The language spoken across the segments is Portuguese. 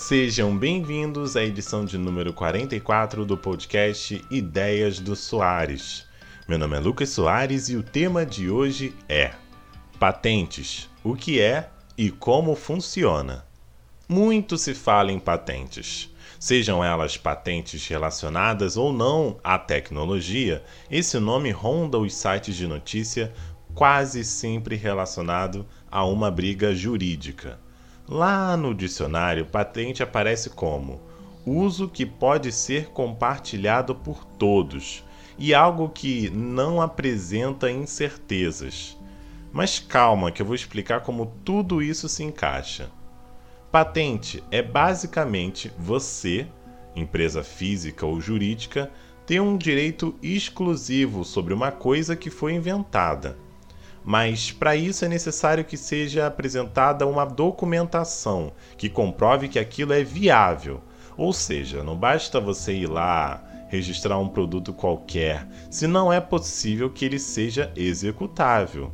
Sejam bem-vindos à edição de número 44 do podcast Ideias do Soares. Meu nome é Lucas Soares e o tema de hoje é Patentes: o que é e como funciona. Muito se fala em patentes. Sejam elas patentes relacionadas ou não à tecnologia, esse nome ronda os sites de notícia quase sempre relacionado a uma briga jurídica. Lá no dicionário, patente aparece como uso que pode ser compartilhado por todos e algo que não apresenta incertezas. Mas calma, que eu vou explicar como tudo isso se encaixa. Patente é basicamente você, empresa física ou jurídica, ter um direito exclusivo sobre uma coisa que foi inventada mas para isso é necessário que seja apresentada uma documentação que comprove que aquilo é viável. Ou seja, não basta você ir lá registrar um produto qualquer, se não é possível que ele seja executável.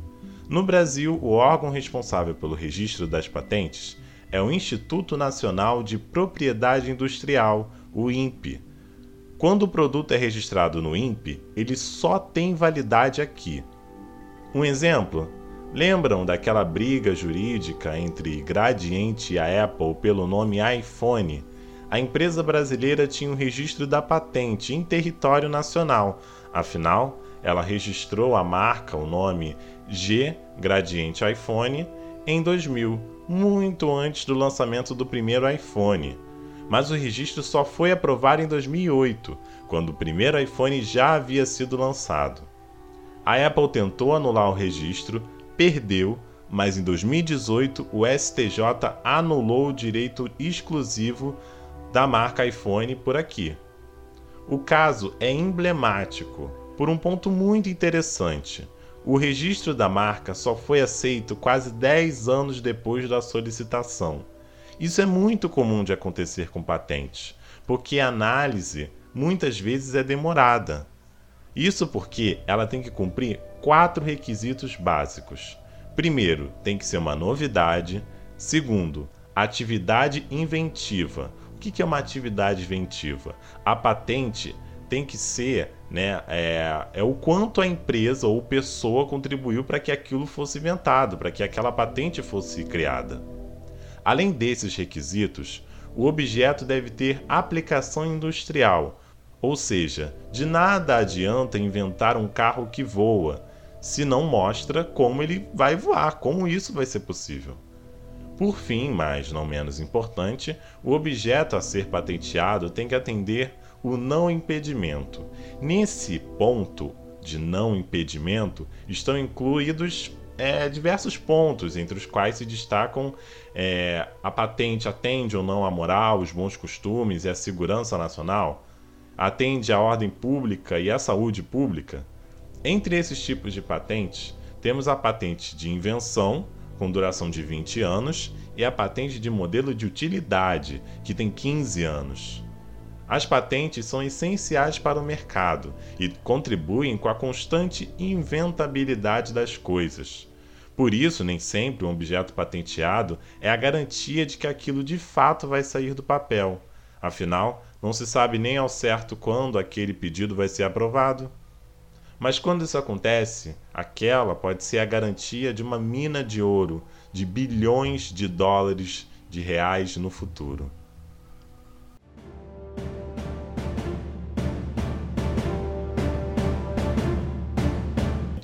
No Brasil, o órgão responsável pelo registro das patentes é o Instituto Nacional de Propriedade Industrial, o INPE. Quando o produto é registrado no INPE, ele só tem validade aqui. Um exemplo? Lembram daquela briga jurídica entre Gradiente e a Apple pelo nome iPhone? A empresa brasileira tinha o um registro da patente em território nacional, afinal, ela registrou a marca, o nome G Gradiente iPhone, em 2000, muito antes do lançamento do primeiro iPhone. Mas o registro só foi aprovado em 2008, quando o primeiro iPhone já havia sido lançado. A Apple tentou anular o registro, perdeu, mas em 2018 o STJ anulou o direito exclusivo da marca iPhone por aqui. O caso é emblemático por um ponto muito interessante. O registro da marca só foi aceito quase 10 anos depois da solicitação. Isso é muito comum de acontecer com patentes, porque a análise muitas vezes é demorada. Isso porque ela tem que cumprir quatro requisitos básicos. Primeiro, tem que ser uma novidade. Segundo, atividade inventiva. O que é uma atividade inventiva? A patente tem que ser né, é, é o quanto a empresa ou pessoa contribuiu para que aquilo fosse inventado, para que aquela patente fosse criada. Além desses requisitos, o objeto deve ter aplicação industrial, ou seja, de nada adianta inventar um carro que voa, se não mostra como ele vai voar, como isso vai ser possível. Por fim, mas não menos importante, o objeto a ser patenteado tem que atender o não impedimento. Nesse ponto de não impedimento estão incluídos é, diversos pontos, entre os quais se destacam é, a patente atende ou não à moral, os bons costumes e a segurança nacional atende à ordem pública e à saúde pública? Entre esses tipos de patentes, temos a patente de invenção, com duração de 20 anos, e a patente de modelo de utilidade, que tem 15 anos. As patentes são essenciais para o mercado e contribuem com a constante inventabilidade das coisas. Por isso, nem sempre um objeto patenteado é a garantia de que aquilo de fato vai sair do papel. Afinal, não se sabe nem ao certo quando aquele pedido vai ser aprovado. Mas quando isso acontece, aquela pode ser a garantia de uma mina de ouro, de bilhões de dólares, de reais no futuro.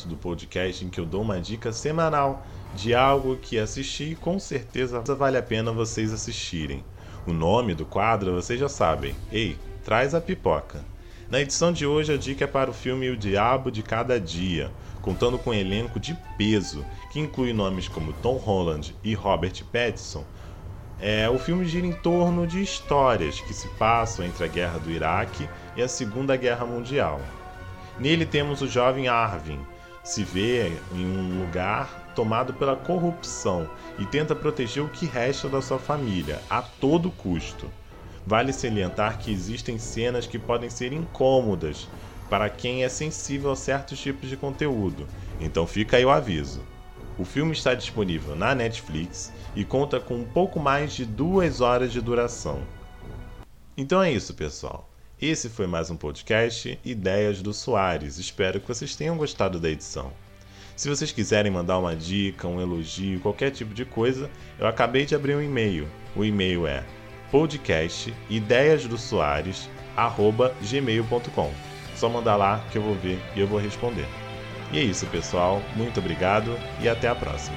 do podcast em que eu dou uma dica semanal de algo que assisti e com certeza vale a pena vocês assistirem. O nome do quadro vocês já sabem. Ei, traz a pipoca. Na edição de hoje a dica é para o filme O Diabo de Cada Dia, contando com um elenco de peso que inclui nomes como Tom Holland e Robert Pattinson. É, o filme gira em torno de histórias que se passam entre a Guerra do Iraque e a Segunda Guerra Mundial. Nele temos o jovem Arvin, se vê em um lugar tomado pela corrupção e tenta proteger o que resta da sua família a todo custo. Vale salientar que existem cenas que podem ser incômodas para quem é sensível a certos tipos de conteúdo, então fica aí o aviso. O filme está disponível na Netflix e conta com um pouco mais de duas horas de duração. Então é isso, pessoal. Esse foi mais um podcast Ideias do Soares. Espero que vocês tenham gostado da edição. Se vocês quiserem mandar uma dica, um elogio, qualquer tipo de coisa, eu acabei de abrir um e-mail. O e-mail é podcastideiasdosoares@gmail.com. Só mandar lá que eu vou ver e eu vou responder. E é isso, pessoal. Muito obrigado e até a próxima.